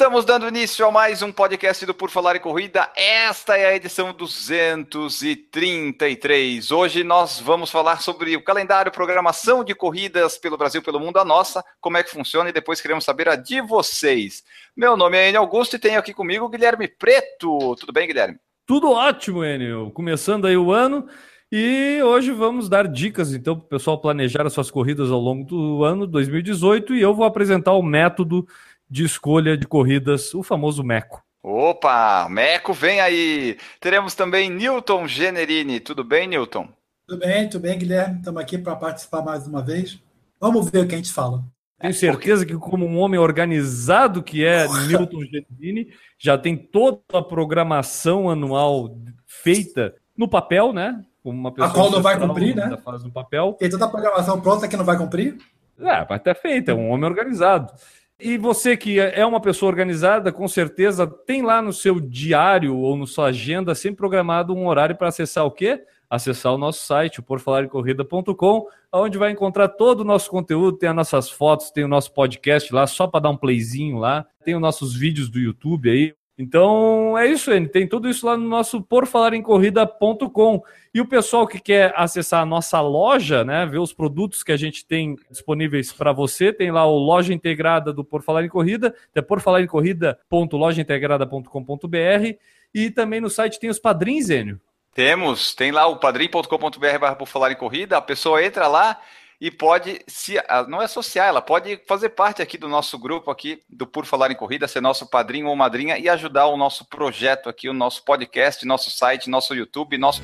Estamos dando início a mais um podcast do Por Falar em Corrida. Esta é a edição 233. Hoje nós vamos falar sobre o calendário, programação de corridas pelo Brasil, pelo mundo, a nossa, como é que funciona e depois queremos saber a de vocês. Meu nome é Enio Augusto e tenho aqui comigo o Guilherme Preto. Tudo bem, Guilherme? Tudo ótimo, Enio. Começando aí o ano e hoje vamos dar dicas então para o pessoal planejar as suas corridas ao longo do ano 2018 e eu vou apresentar o método de escolha de corridas, o famoso MECO. Opa, Meco vem aí. Teremos também Newton Generini. Tudo bem, Newton? Tudo bem, tudo bem, Guilherme. Estamos aqui para participar mais uma vez. Vamos ver o que a gente fala. Tenho certeza que, como um homem organizado que é Newton Generini, já tem toda a programação anual feita no papel, né? Como uma pessoa a qual não vai cumprir, né? Faz no papel. Tem toda a programação pronta que não vai cumprir? É, vai estar feita, é um homem organizado. E você que é uma pessoa organizada, com certeza tem lá no seu diário ou na sua agenda sempre programado um horário para acessar o quê? Acessar o nosso site, o porfalarecorrida.com, onde vai encontrar todo o nosso conteúdo, tem as nossas fotos, tem o nosso podcast lá, só para dar um playzinho lá, tem os nossos vídeos do YouTube aí, então é isso, N. Tem tudo isso lá no nosso porfalarencorrida.com. E o pessoal que quer acessar a nossa loja, né, ver os produtos que a gente tem disponíveis para você, tem lá o loja integrada do Por Falar em Corrida, é porfalarencorrida.lojaintegrada.com.br e também no site tem os padrinhos, Enio. Temos, tem lá o padrim.com.br por falar em corrida, a pessoa entra lá e pode se não é associar, ela pode fazer parte aqui do nosso grupo aqui do Por Falar em Corrida, ser nosso padrinho ou madrinha e ajudar o nosso projeto aqui, o nosso podcast, nosso site, nosso YouTube, nosso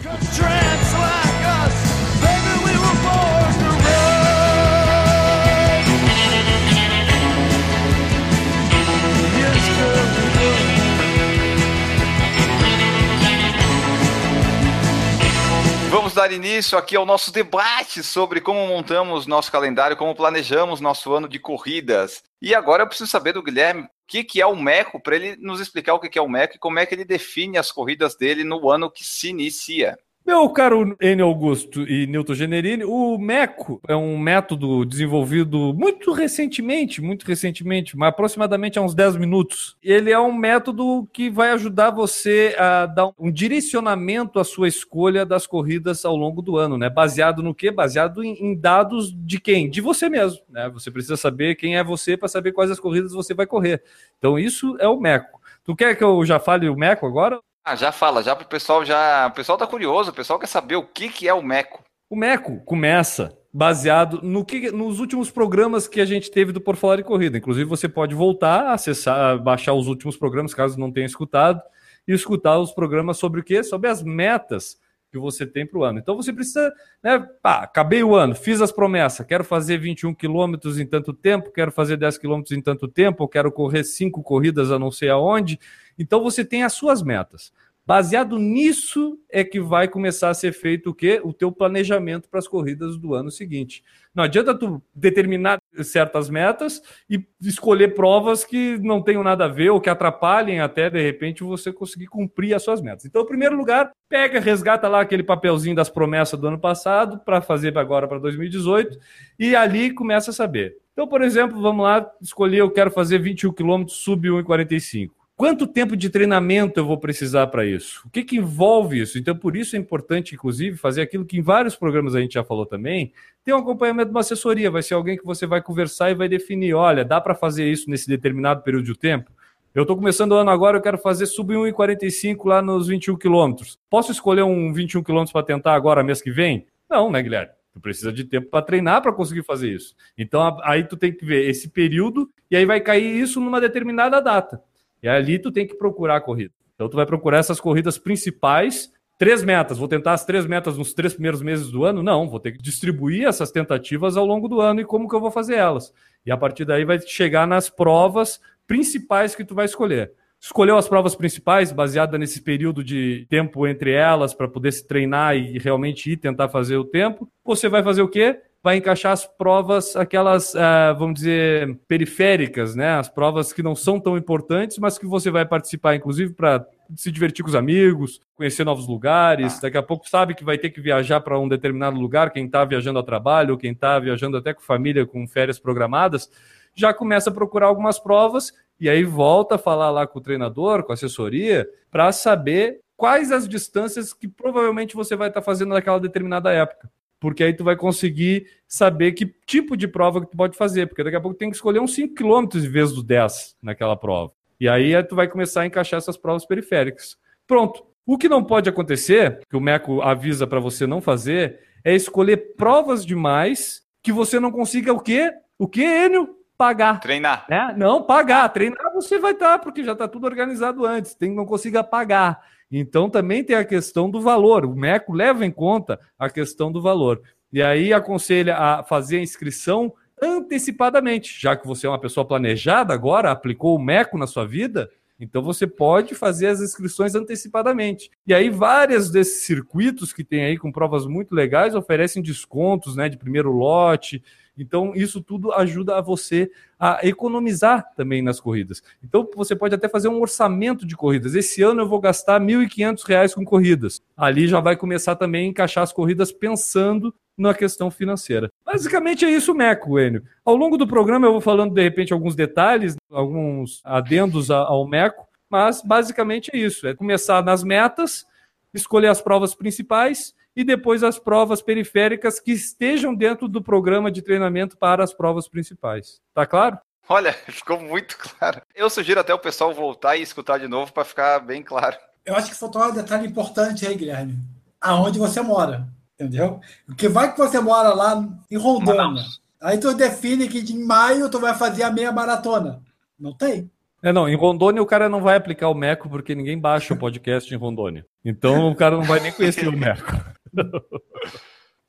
dar início aqui ao nosso debate sobre como montamos nosso calendário, como planejamos nosso ano de corridas. E agora eu preciso saber do Guilherme o que, que é o MECO, para ele nos explicar o que, que é o MECO e como é que ele define as corridas dele no ano que se inicia. Meu caro N. Augusto e Newton Generini, o MECO é um método desenvolvido muito recentemente, muito recentemente, mas aproximadamente há uns 10 minutos. Ele é um método que vai ajudar você a dar um direcionamento à sua escolha das corridas ao longo do ano, né? Baseado no quê? Baseado em, dados de quem? De você mesmo, né? Você precisa saber quem é você para saber quais as corridas você vai correr. Então isso é o MECO. Tu quer que eu já fale o MECO agora? Ah, já fala, já pro pessoal já. O pessoal tá curioso, o pessoal quer saber o que, que é o MECO. O MECO começa baseado no que, nos últimos programas que a gente teve do Por Falar de Corrida. Inclusive, você pode voltar, acessar, baixar os últimos programas, caso não tenha escutado, e escutar os programas sobre o quê? Sobre as metas que você tem para o ano. Então você precisa, né? Pá, acabei o ano, fiz as promessas, quero fazer 21 quilômetros em tanto tempo, quero fazer 10 quilômetros em tanto tempo, quero correr cinco corridas a não sei aonde. Então você tem as suas metas. Baseado nisso é que vai começar a ser feito o quê? O teu planejamento para as corridas do ano seguinte. Não adianta tu determinar certas metas e escolher provas que não tenham nada a ver ou que atrapalhem até de repente você conseguir cumprir as suas metas. Então, em primeiro lugar, pega, resgata lá aquele papelzinho das promessas do ano passado para fazer agora para 2018 e ali começa a saber. Então, por exemplo, vamos lá escolher eu quero fazer 21 km sub 1,45. Quanto tempo de treinamento eu vou precisar para isso? O que, que envolve isso? Então, por isso é importante, inclusive, fazer aquilo que em vários programas a gente já falou também, ter um acompanhamento de uma assessoria. Vai ser alguém que você vai conversar e vai definir: olha, dá para fazer isso nesse determinado período de tempo? Eu estou começando o ano agora, eu quero fazer sub 1,45 lá nos 21 quilômetros. Posso escolher um 21 quilômetros para tentar agora, mês que vem? Não, né, Guilherme? Tu precisa de tempo para treinar para conseguir fazer isso. Então, aí tu tem que ver esse período e aí vai cair isso numa determinada data. E ali tu tem que procurar a corrida. Então tu vai procurar essas corridas principais, três metas. Vou tentar as três metas nos três primeiros meses do ano? Não, vou ter que distribuir essas tentativas ao longo do ano e como que eu vou fazer elas. E a partir daí vai chegar nas provas principais que tu vai escolher. Escolheu as provas principais, baseada nesse período de tempo entre elas, para poder se treinar e realmente ir tentar fazer o tempo, você vai fazer o quê? Vai encaixar as provas, aquelas, uh, vamos dizer, periféricas, né? As provas que não são tão importantes, mas que você vai participar, inclusive, para se divertir com os amigos, conhecer novos lugares. Daqui a pouco sabe que vai ter que viajar para um determinado lugar, quem está viajando a trabalho, ou quem está viajando até com família, com férias programadas, já começa a procurar algumas provas e aí volta a falar lá com o treinador, com a assessoria, para saber quais as distâncias que provavelmente você vai estar tá fazendo naquela determinada época. Porque aí tu vai conseguir saber que tipo de prova que tu pode fazer, porque daqui a pouco tem que escolher uns 5 km em vez dos 10 naquela prova. E aí tu vai começar a encaixar essas provas periféricas. Pronto. O que não pode acontecer, que o MECO avisa para você não fazer, é escolher provas demais que você não consiga o quê? O quê, Enio? Pagar. Treinar. Né? Não, pagar. Treinar você vai estar, porque já está tudo organizado antes. Tem que não consiga pagar. Então também tem a questão do valor. O MECO leva em conta a questão do valor. E aí aconselha a fazer a inscrição antecipadamente, já que você é uma pessoa planejada agora, aplicou o MECO na sua vida, então você pode fazer as inscrições antecipadamente. E aí vários desses circuitos que tem aí com provas muito legais oferecem descontos, né, de primeiro lote, então, isso tudo ajuda a você a economizar também nas corridas. Então, você pode até fazer um orçamento de corridas. Esse ano eu vou gastar R$ 1.500 com corridas. Ali já vai começar também a encaixar as corridas pensando na questão financeira. Basicamente é isso, Meco, Enio. Ao longo do programa eu vou falando, de repente, alguns detalhes, alguns adendos ao Meco, mas basicamente é isso. É começar nas metas, escolher as provas principais e depois as provas periféricas que estejam dentro do programa de treinamento para as provas principais. Tá claro? Olha, ficou muito claro. Eu sugiro até o pessoal voltar e escutar de novo para ficar bem claro. Eu acho que faltou um detalhe importante aí, Guilherme. Aonde você mora, entendeu? Porque vai que você mora lá em Rondônia. Aí tu define que de maio tu vai fazer a meia maratona. Não tem. É, não, em Rondônia o cara não vai aplicar o MECO porque ninguém baixa o podcast em Rondônia. Então o cara não vai nem conhecer o MECO.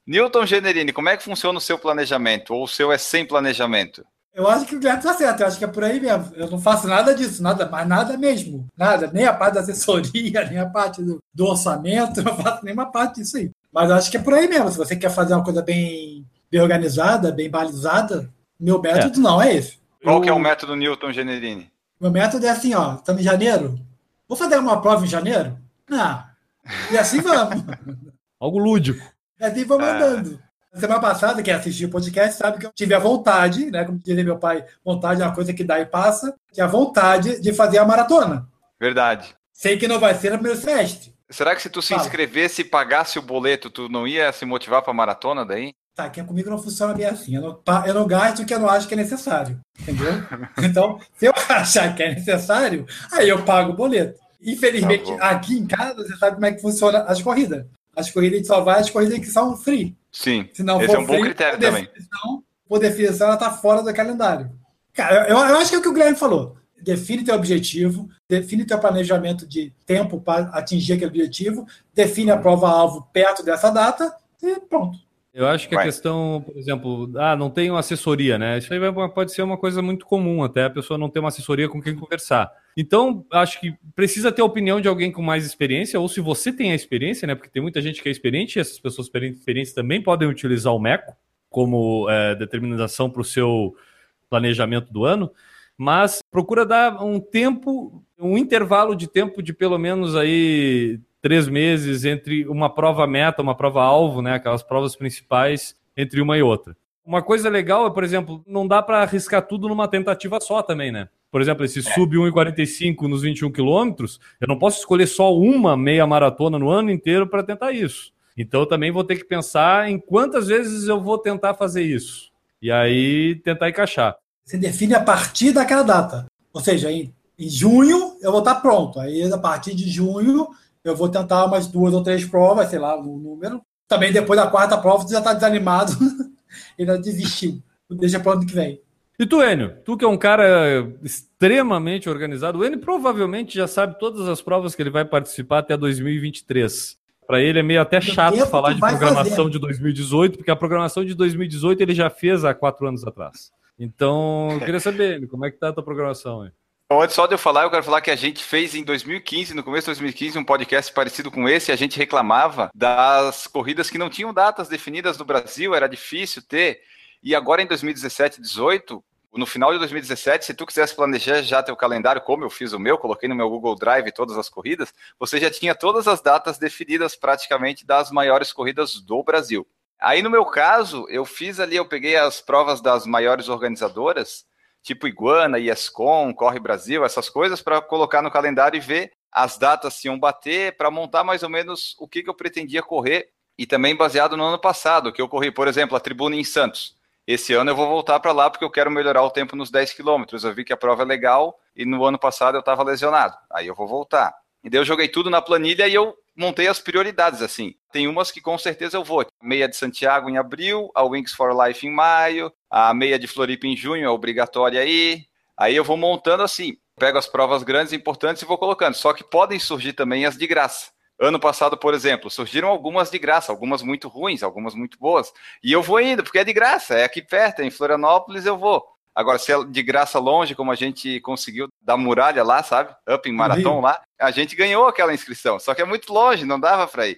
Newton Generini, como é que funciona o seu planejamento? Ou o seu é sem planejamento? Eu acho que o Guilherme está certo, eu acho que é por aí mesmo. Eu não faço nada disso, nada, mas nada mesmo. Nada, nem a parte da assessoria, nem a parte do, do orçamento, eu não faço nenhuma parte disso aí. Mas acho que é por aí mesmo. Se você quer fazer uma coisa bem, bem organizada, bem balizada, meu método é. não é esse. Qual eu... que é o método Newton Generini? Meu método é assim, ó, estamos em janeiro, vou fazer uma prova em janeiro? Não. E assim vamos. Algo lúdico. E assim vamos é. andando. Semana passada, quem assistiu o podcast sabe que eu tive a vontade, né? Como dizia meu pai, vontade é uma coisa que dá e passa, que é a vontade de fazer a maratona. Verdade. Sei que não vai ser no primeiro semestre. Será que se tu se Fala. inscrevesse e pagasse o boleto, tu não ia se motivar para maratona daí? Tá, que comigo não funciona bem assim. Eu não, eu não gasto o que eu não acho que é necessário. Entendeu? então, se eu achar que é necessário, aí eu pago o boleto. Infelizmente, tá aqui em casa, você sabe como é que funciona as corridas. As corridas só vai as corridas que são free. Sim. Se não Esse for é um free, bom critério por também. Definição, por definição, ela está fora do calendário. Cara, eu, eu acho que é o que o Guilherme falou. Define teu objetivo, define teu planejamento de tempo para atingir aquele objetivo, define a prova-alvo perto dessa data e pronto. Eu acho que vai. a questão, por exemplo, ah, não tenho assessoria, né? Isso aí pode ser uma coisa muito comum, até a pessoa não ter uma assessoria com quem conversar. Então, acho que precisa ter a opinião de alguém com mais experiência, ou se você tem a experiência, né? Porque tem muita gente que é experiente e essas pessoas experientes também podem utilizar o MECO como é, determinação para o seu planejamento do ano. Mas procura dar um tempo, um intervalo de tempo de pelo menos aí três meses entre uma prova meta, uma prova alvo, né? Aquelas provas principais entre uma e outra. Uma coisa legal é, por exemplo, não dá para arriscar tudo numa tentativa só também, né? Por exemplo, esse sub 1,45 nos 21 quilômetros, eu não posso escolher só uma meia maratona no ano inteiro para tentar isso. Então eu também vou ter que pensar em quantas vezes eu vou tentar fazer isso. E aí tentar encaixar. Você define a partir daquela data. Ou seja, em, em junho eu vou estar pronto. Aí a partir de junho eu vou tentar umas duas ou três provas, sei lá, o número. Também depois da quarta prova, você já está desanimado e já desistiu. Deixa para o ano que vem. E tu, Enio, tu que é um cara extremamente organizado, o Enio provavelmente já sabe todas as provas que ele vai participar até 2023. Para ele é meio até chato falar de programação fazer. de 2018, porque a programação de 2018 ele já fez há quatro anos atrás. Então, eu queria saber, como é que tá a tua programação? Aí? Então, antes só de eu falar, eu quero falar que a gente fez em 2015, no começo de 2015, um podcast parecido com esse, e a gente reclamava das corridas que não tinham datas definidas no Brasil, era difícil ter. E agora em 2017, 18, no final de 2017, se tu quisesse planejar já teu calendário, como eu fiz o meu, coloquei no meu Google Drive todas as corridas, você já tinha todas as datas definidas praticamente das maiores corridas do Brasil. Aí no meu caso, eu fiz ali, eu peguei as provas das maiores organizadoras, tipo Iguana, ESCOM, Corre Brasil, essas coisas, para colocar no calendário e ver as datas se iam bater, para montar mais ou menos o que, que eu pretendia correr, e também baseado no ano passado, que eu corri, por exemplo, a Tribuna em Santos. Esse ano eu vou voltar para lá porque eu quero melhorar o tempo nos 10 quilômetros. Eu vi que a prova é legal e no ano passado eu estava lesionado. Aí eu vou voltar. E daí eu joguei tudo na planilha e eu montei as prioridades, assim. Tem umas que com certeza eu vou. Meia de Santiago em abril, a Wings for Life em maio, a meia de Floripa em junho é obrigatória aí. Aí eu vou montando assim, pego as provas grandes e importantes e vou colocando. Só que podem surgir também as de graça. Ano passado, por exemplo, surgiram algumas de graça, algumas muito ruins, algumas muito boas. E eu vou indo, porque é de graça, é aqui perto, é em Florianópolis eu vou. Agora, se é de graça longe, como a gente conseguiu da muralha lá, sabe? Up em Maratão lá, a gente ganhou aquela inscrição. Só que é muito longe, não dava para ir.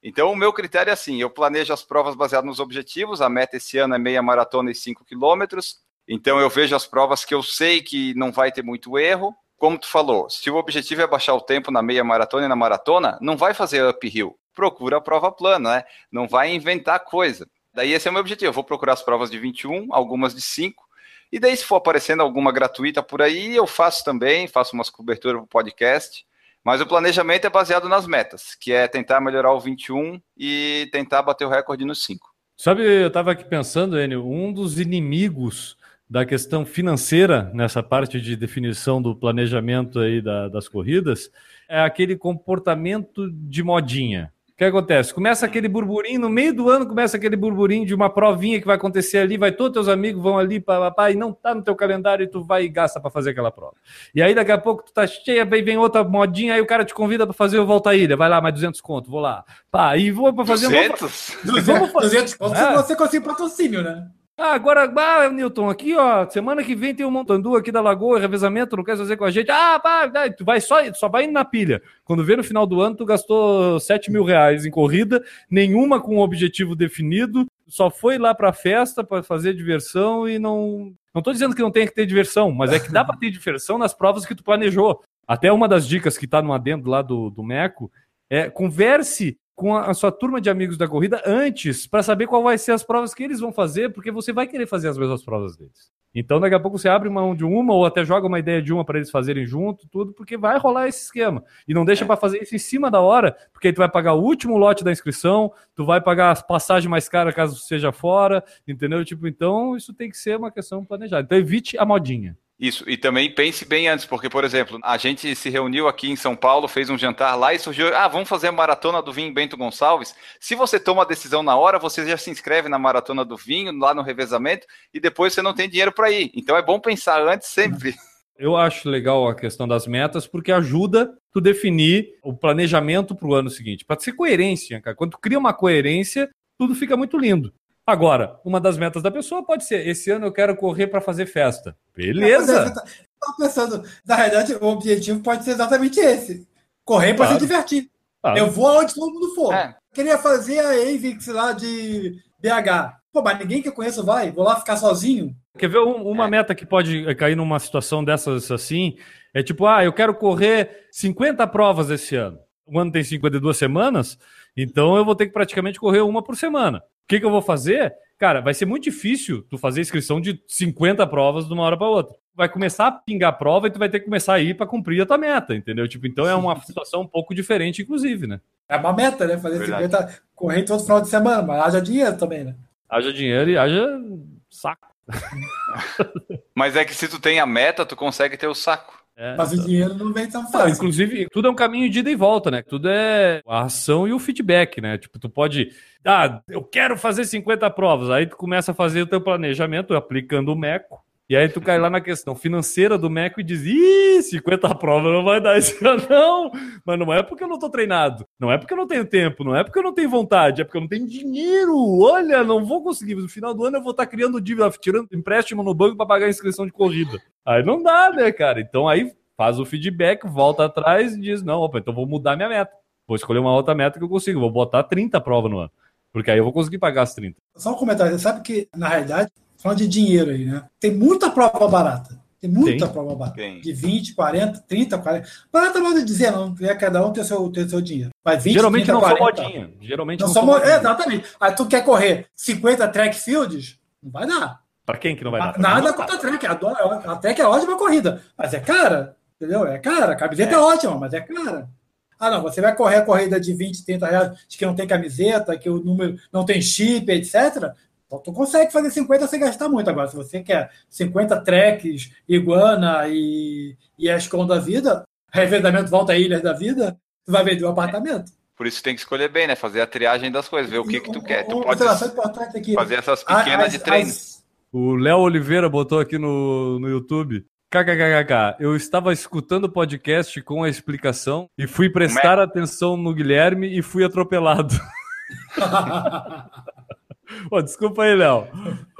Então, o meu critério é assim: eu planejo as provas baseadas nos objetivos. A meta esse ano é meia maratona e 5 quilômetros. Então, eu vejo as provas que eu sei que não vai ter muito erro. Como tu falou, se o objetivo é baixar o tempo na meia maratona e na maratona, não vai fazer uphill. Procura a prova plana, né? Não vai inventar coisa. Daí esse é o meu objetivo. Eu vou procurar as provas de 21, algumas de 5 e daí, se for aparecendo alguma gratuita por aí, eu faço também, faço umas coberturas para o podcast. Mas o planejamento é baseado nas metas, que é tentar melhorar o 21 e tentar bater o recorde no 5. Sabe, eu estava aqui pensando, Enio, um dos inimigos da questão financeira nessa parte de definição do planejamento aí da, das corridas é aquele comportamento de modinha que acontece? Começa aquele burburinho, no meio do ano começa aquele burburinho de uma provinha que vai acontecer ali, vai todos teus amigos vão ali para e não tá no teu calendário e tu vai e gasta para fazer aquela prova. E aí daqui a pouco tu tá cheia, vem, vem outra modinha, aí o cara te convida para fazer o Volta à Ilha, vai lá, mais 200 conto, vou lá. Pá, e vou para fazer 200? Um... 200, 200 conto é. você consegue patrocínio, né? Ah, agora, ah, Newton, aqui, ó, semana que vem tem um Montandu aqui da Lagoa, revezamento, não quer fazer com a gente? Ah, pá, tu vai só, só vai indo na pilha. Quando vê no final do ano, tu gastou 7 mil reais em corrida, nenhuma com um objetivo definido, só foi lá pra festa para fazer diversão e não. Não tô dizendo que não tem que ter diversão, mas é que dá para ter diversão nas provas que tu planejou. Até uma das dicas que tá no adendo lá do, do Meco é converse com a, sua turma de amigos da corrida antes para saber qual vai ser as provas que eles vão fazer, porque você vai querer fazer as mesmas provas deles. Então, daqui a pouco você abre mão de uma ou até joga uma ideia de uma para eles fazerem junto, tudo, porque vai rolar esse esquema. E não deixa é. para fazer isso em cima da hora, porque aí tu vai pagar o último lote da inscrição, tu vai pagar as passagens mais caras caso seja fora, entendeu? Tipo, então isso tem que ser uma questão planejada. Então evite a modinha. Isso, e também pense bem antes, porque, por exemplo, a gente se reuniu aqui em São Paulo, fez um jantar lá e surgiu, ah, vamos fazer a maratona do vinho Bento Gonçalves. Se você toma a decisão na hora, você já se inscreve na maratona do vinho, lá no revezamento, e depois você não tem dinheiro para ir. Então é bom pensar antes sempre. Eu acho legal a questão das metas, porque ajuda tu definir o planejamento para o ano seguinte, para ser coerência, cara. Quando tu cria uma coerência, tudo fica muito lindo. Agora, uma das metas da pessoa pode ser: esse ano eu quero correr para fazer festa. Beleza. É, tá, pensando, na verdade, o objetivo pode ser exatamente esse: correr para claro. se divertir. Claro. Eu vou aonde todo mundo for. É. Queria fazer a AVIX lá de BH. Pô, mas ninguém que eu conheço vai. Vou lá ficar sozinho. Quer ver um, uma é. meta que pode cair numa situação dessas assim? É tipo, ah, eu quero correr 50 provas esse ano. O ano tem 52 semanas, então eu vou ter que praticamente correr uma por semana que, que eu vou fazer? Cara, vai ser muito difícil tu fazer inscrição de 50 provas de uma hora para outra. Vai começar a pingar a prova e tu vai ter que começar a ir para cumprir a tua meta, entendeu? Tipo, então é uma situação um pouco diferente, inclusive, né? É uma meta, né? Fazer Verdade. 50, correr todo final de semana, mas haja dinheiro também, né? Haja dinheiro e haja saco. mas é que se tu tem a meta, tu consegue ter o saco. É, Mas o dinheiro não vem tão fácil. inclusive, tudo é um caminho de ida e volta, né? Tudo é a ação e o feedback, né? Tipo, tu pode. Ah, eu quero fazer 50 provas. Aí tu começa a fazer o teu planejamento aplicando o MECO. E aí tu cai lá na questão financeira do Meco e diz, ih, 50 provas não vai dar ano, não. Mas não é porque eu não tô treinado, não é porque eu não tenho tempo, não é porque eu não tenho vontade, é porque eu não tenho dinheiro. Olha, não vou conseguir. No final do ano eu vou estar criando dívida, tirando empréstimo no banco para pagar a inscrição de corrida. Aí não dá, né, cara? Então aí faz o feedback, volta atrás e diz, não, opa, então vou mudar minha meta. Vou escolher uma outra meta que eu consigo, vou botar 30 provas no ano. Porque aí eu vou conseguir pagar as 30. Só um comentário, você sabe que, na realidade, falando de dinheiro aí, né? Tem muita prova barata. Tem muita Tem. prova barata. Tem. De 20, 40, 30, 40. Barata não de dizer, não. É cada um tem o seu, tem o seu dinheiro. Mas 20, Geralmente 30, não 40, são modinha. Geralmente Não não, mo- modinha. é, Exatamente. Aí tu quer correr 50 track fields? Não vai dar. Pra quem que não vai dar? Nada contra a track. Adoro, a track é ótima corrida. Mas é cara. Entendeu? É cara. A camiseta é. ótima, mas é cara. Ah, não. Você vai correr a corrida de 20, 30 reais, de que não tem camiseta, que o número não tem chip, etc. Então, tu consegue fazer 50 sem gastar muito. Agora, se você quer 50 tracks, iguana e, e Ascom da vida, revendamento volta a ilhas da vida, tu vai vender um apartamento. Por isso tem que escolher bem, né? Fazer a triagem das coisas, ver o que, que tu quer. Tu Uma pode aqui. fazer essas pequenas as- de treino. as- O Léo Oliveira botou aqui no, no YouTube. KKKK, eu estava escutando o podcast com a explicação e fui prestar atenção no Guilherme e fui atropelado. Pô, desculpa aí, Léo.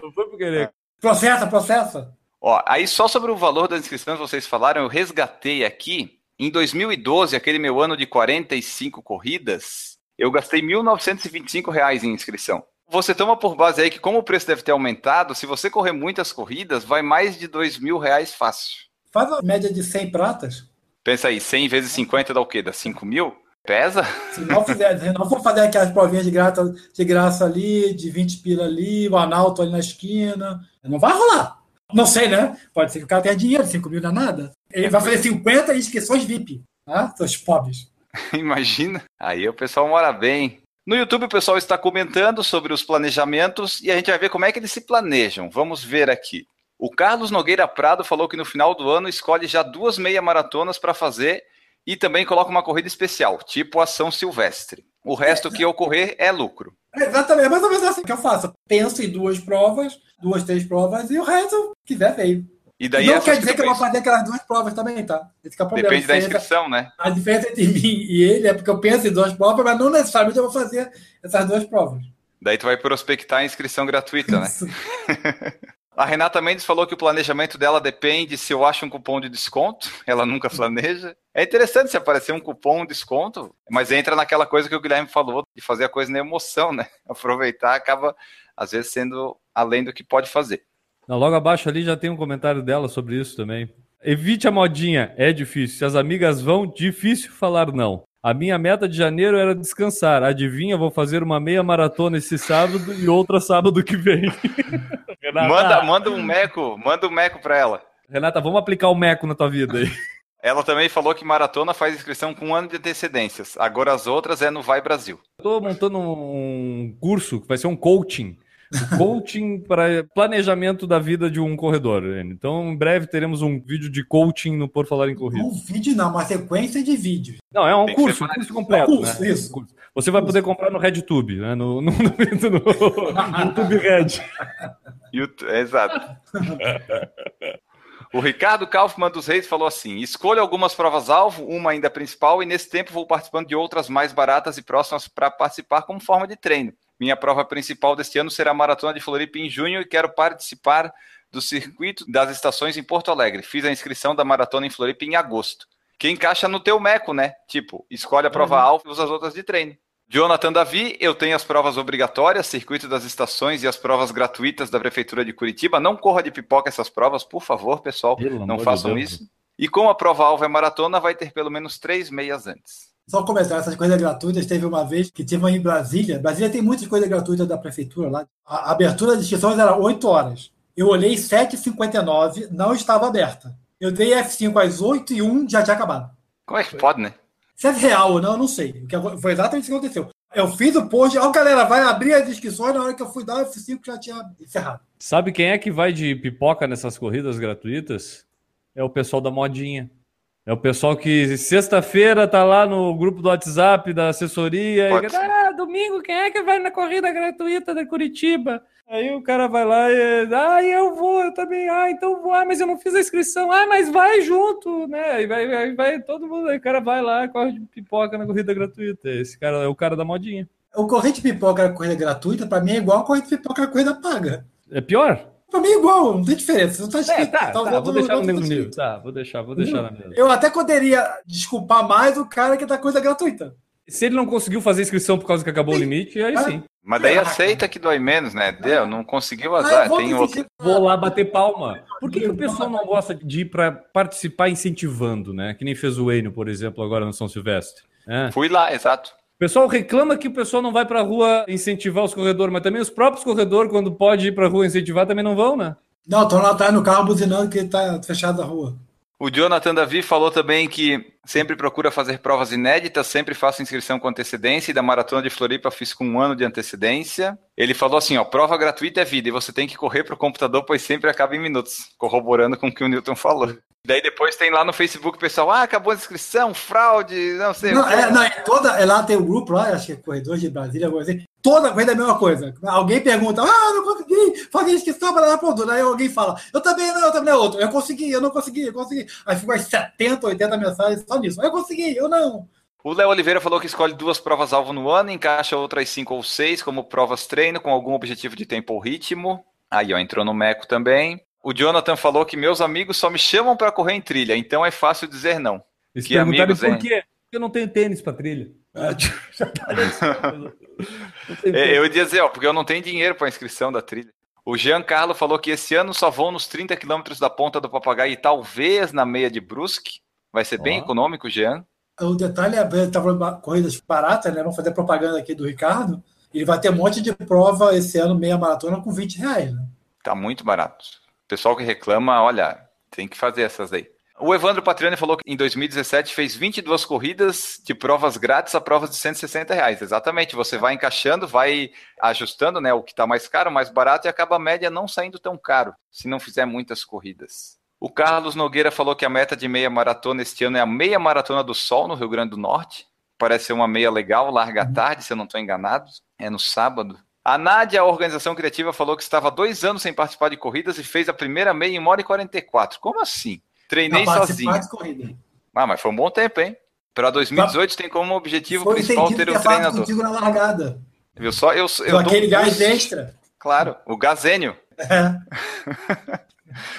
Não foi por querer. processa, processa. Ó, aí só sobre o valor das inscrições vocês falaram, eu resgatei aqui. Em 2012, aquele meu ano de 45 corridas, eu gastei 1.925 reais em inscrição. Você toma por base aí que como o preço deve ter aumentado, se você correr muitas corridas, vai mais de R$ mil reais fácil. Faz a média de 100 pratas. Pensa aí, 100 vezes 50 dá o quê? Dá 5 mil? Pesa? Se não fizer, se não for fazer aquelas provinhas de graça, de graça ali, de 20 pila ali, o Analto ali na esquina, não vai rolar. Não sei, né? Pode ser que o cara tenha dinheiro, 5 mil não é nada. Ele vai fazer 50 inscrições VIP, tá? Seus pobres. Imagina. Aí o pessoal mora bem. No YouTube o pessoal está comentando sobre os planejamentos e a gente vai ver como é que eles se planejam. Vamos ver aqui. O Carlos Nogueira Prado falou que no final do ano escolhe já duas meia maratonas para fazer e também coloca uma corrida especial, tipo a São Silvestre. O resto que ocorrer é lucro. É exatamente, é mais ou menos assim que eu faço. Penso em duas provas, duas, três provas, e o resto, quiser, veio. E daí não quer que dizer tu que eu vou fazer aquelas duas provas também, tá? Esse que é o problema. Depende da inscrição, né? A diferença entre mim e ele é porque eu penso em duas provas, mas não necessariamente eu vou fazer essas duas provas. Daí tu vai prospectar a inscrição gratuita, né? A Renata Mendes falou que o planejamento dela depende se eu acho um cupom de desconto. Ela nunca planeja. É interessante se aparecer um cupom de desconto, mas entra naquela coisa que o Guilherme falou, de fazer a coisa na emoção, né? Aproveitar acaba, às vezes, sendo além do que pode fazer. Não, logo abaixo ali já tem um comentário dela sobre isso também. Evite a modinha, é difícil. Se as amigas vão, difícil falar não. A minha meta de janeiro era descansar. Adivinha, vou fazer uma meia maratona esse sábado e outra sábado que vem. Renata, Manda, manda um meco, manda um meco para ela. Renata, vamos aplicar o meco na tua vida aí. Ela também falou que maratona faz inscrição com um ano de antecedências. Agora as outras é no Vai Brasil. Estou montando um curso que vai ser um coaching. Um coaching para planejamento da vida de um corredor. Então, em breve teremos um vídeo de coaching no Por Falar em Corrida. Um vídeo não, uma sequência de vídeos. Não, é um Tem curso, um curso completo. curso, né? isso. Um curso. Você vai poder comprar no RedTube, né? No, no, no, no YouTube Red. Yout- Exato. O Ricardo Kaufmann dos Reis falou assim: escolha algumas provas-alvo, uma ainda principal, e nesse tempo vou participando de outras mais baratas e próximas para participar como forma de treino. Minha prova principal deste ano será a Maratona de Floripa em junho e quero participar do circuito das estações em Porto Alegre. Fiz a inscrição da maratona em Floripa em agosto. Que encaixa no teu meco, né? Tipo, escolhe a prova-alvo e usa as outras de treino. Jonathan Davi, eu tenho as provas obrigatórias, circuito das estações e as provas gratuitas da Prefeitura de Curitiba. Não corra de pipoca essas provas, por favor, pessoal. Pelo não de façam Deus. isso. E como a prova-alvo é maratona, vai ter pelo menos três meias antes. Só comentar, essas coisas gratuitas, teve uma vez que tive uma em Brasília. Brasília tem muitas coisas gratuitas da prefeitura lá. A abertura das inscrições era 8 horas. Eu olhei 7h59, não estava aberta. Eu dei F5 às 8 e 1 já tinha acabado. Como é que pode, né? Se é real ou não, eu não sei. O que acon- Foi exatamente isso que aconteceu. Eu fiz o post, ó, galera, vai abrir as inscrições. Na hora que eu fui dar o F5 já tinha encerrado. Sabe quem é que vai de pipoca nessas corridas gratuitas? É o pessoal da modinha. É o pessoal que sexta-feira tá lá no grupo do WhatsApp da assessoria Pode e ah, domingo quem é que vai na corrida gratuita da Curitiba? Aí o cara vai lá e ah, eu vou, eu também, ah, então vou, ah, mas eu não fiz a inscrição, ah, mas vai junto, né? Aí vai, vai, vai todo mundo, aí o cara vai lá, corre de pipoca na corrida gratuita. Esse cara é o cara da modinha. O corrente de pipoca na corrida gratuita, pra mim, é igual a corrente de pipoca na corrida paga. É pior? Pra mim é igual, não tem diferença. Não tá É, escrito. tá, tá tá, vou deixar no mesmo tá nível. Tá, vou deixar, vou deixar na mesma. Eu até poderia desculpar mais o cara que dá coisa gratuita. Se ele não conseguiu fazer inscrição por causa que acabou o limite, aí Ah, sim. Mas daí aceita que dói menos, né? Deu, não conseguiu Ah, azar, eu vou tem outro. Vou lá bater palma. Por que, que o pessoal não gosta de ir para participar incentivando, né? Que nem fez o Enio, por exemplo, agora no São Silvestre. É. Fui lá, exato. O pessoal reclama que o pessoal não vai para a rua incentivar os corredores, mas também os próprios corredores, quando pode ir para a rua incentivar, também não vão, né? Não, estão lá atrás no carro buzinando que tá fechado a rua. O Jonathan Davi falou também que sempre procura fazer provas inéditas, sempre faço inscrição com antecedência e da Maratona de Floripa fiz com um ano de antecedência. Ele falou assim, ó, prova gratuita é vida e você tem que correr pro computador, pois sempre acaba em minutos, corroborando com o que o Newton falou. Daí depois tem lá no Facebook o pessoal, ah, acabou a inscrição, fraude, não sei Não, é, não, é toda, é lá tem um grupo lá, acho que é Corredores de Brasília, alguma coisa assim. Toda corrida é a mesma coisa. Alguém pergunta, ah, não consegui fazer inscrição para dar ponto. Aí alguém fala, eu também não, eu também não. Outro, eu consegui, eu não consegui, eu consegui. Aí as 70, 80 mensagens só nisso. Eu consegui, eu não. O Léo Oliveira falou que escolhe duas provas-alvo no ano, encaixa outras cinco ou seis como provas treino, com algum objetivo de tempo ou ritmo. Aí, ó, entrou no Meco também. O Jonathan falou que meus amigos só me chamam para correr em trilha, então é fácil dizer não. E se Que amigos, por quê? Porque eu não tenho tênis para trilha. Ah, já tá É, tênis. Eu ia dizer, ó, porque eu não tenho dinheiro para inscrição da trilha. O Giancarlo falou que esse ano só vão nos 30 quilômetros da ponta do Papagaio e talvez na meia de Brusque. Vai ser bem econômico, Jean. O detalhe é, ele tá corridas baratas, né? Vamos fazer propaganda aqui do Ricardo. Ele vai ter um monte de prova esse ano, meia maratona, com 20 reais. Né? Tá muito barato. O pessoal que reclama, olha, tem que fazer essas aí. O Evandro Patriani falou que em 2017 fez 22 corridas de provas grátis a provas de 160 reais. Exatamente, você vai encaixando, vai ajustando né, o que está mais caro, mais barato, e acaba a média não saindo tão caro, se não fizer muitas corridas. O Carlos Nogueira falou que a meta de meia maratona este ano é a meia maratona do Sol, no Rio Grande do Norte. Parece ser uma meia legal, larga à tarde, se eu não estou enganado. É no sábado. A Nádia, a organização criativa, falou que estava dois anos sem participar de corridas e fez a primeira meia em 1 hora e 44. Como assim? Treinei participar sozinho. de corrida. Ah, mas foi um bom tempo, hein? Para 2018 tem como objetivo Foi principal ter um é treinador. contigo na largada. Viu só? Eu, eu dou aquele um gás extra. Claro, o Gazênio. É.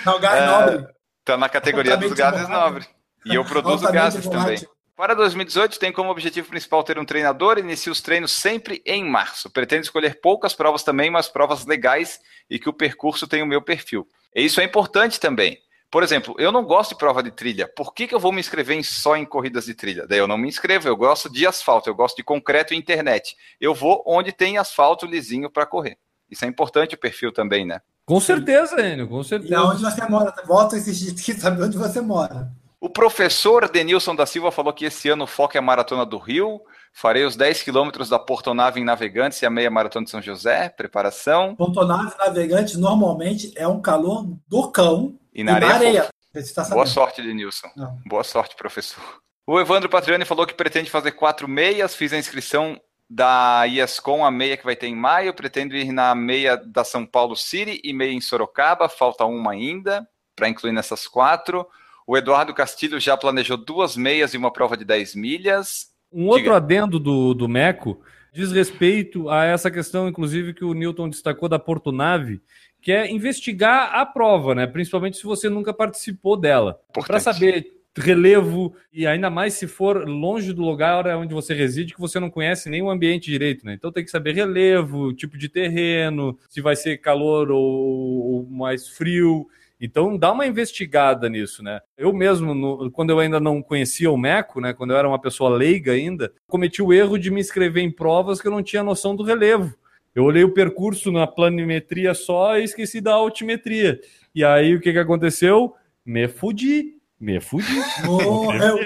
Não, gás É, nobre. Tá na categoria dos gases nobres. E eu produzo gases também. volátil. Para 2018, tem como objetivo principal ter um treinador. Inicia os treinos sempre em março. Pretendo escolher poucas provas também, mas provas legais e que o percurso tenha o meu perfil. E isso é importante também. Por exemplo, eu não gosto de prova de trilha. Por que, que eu vou me inscrever em- só em corridas de trilha? Daí eu não me inscrevo. Eu gosto de asfalto, eu gosto de concreto e internet. Eu vou onde tem asfalto lisinho para correr. Isso é importante o perfil também, né? Com certeza, Enio, com E certeza. aonde você mora? Volta a insistir que sabe onde você mora. O professor Denilson da Silva falou que esse ano o foco é a Maratona do Rio. Farei os 10 quilômetros da Portonave em Navegantes e a meia Maratona de São José. Preparação. Pontonave navegante normalmente é um calor do cão E na areia. Você tá Boa sorte, Denilson. Não. Boa sorte, professor. O Evandro Patriani falou que pretende fazer quatro meias. Fiz a inscrição da IESCOM, a meia que vai ter em maio. Pretendo ir na meia da São Paulo City e meia em Sorocaba. Falta uma ainda para incluir nessas quatro. O Eduardo Castilho já planejou duas meias e uma prova de 10 milhas. Um outro Diga. adendo do, do Meco diz respeito a essa questão, inclusive, que o Newton destacou da Portonave, que é investigar a prova, né? Principalmente se você nunca participou dela. Para saber relevo, e ainda mais se for longe do lugar onde você reside, que você não conhece nem o ambiente direito, né? Então tem que saber relevo, tipo de terreno, se vai ser calor ou, ou mais frio. Então dá uma investigada nisso, né? Eu mesmo, no- quando eu ainda não conhecia o Meco, né? Quando eu era uma pessoa leiga ainda, cometi o erro de me inscrever em provas que eu não tinha noção do relevo. Eu olhei o percurso na planimetria só e esqueci da altimetria. E aí o que, que aconteceu? Me fudi, me fudi. Morreu.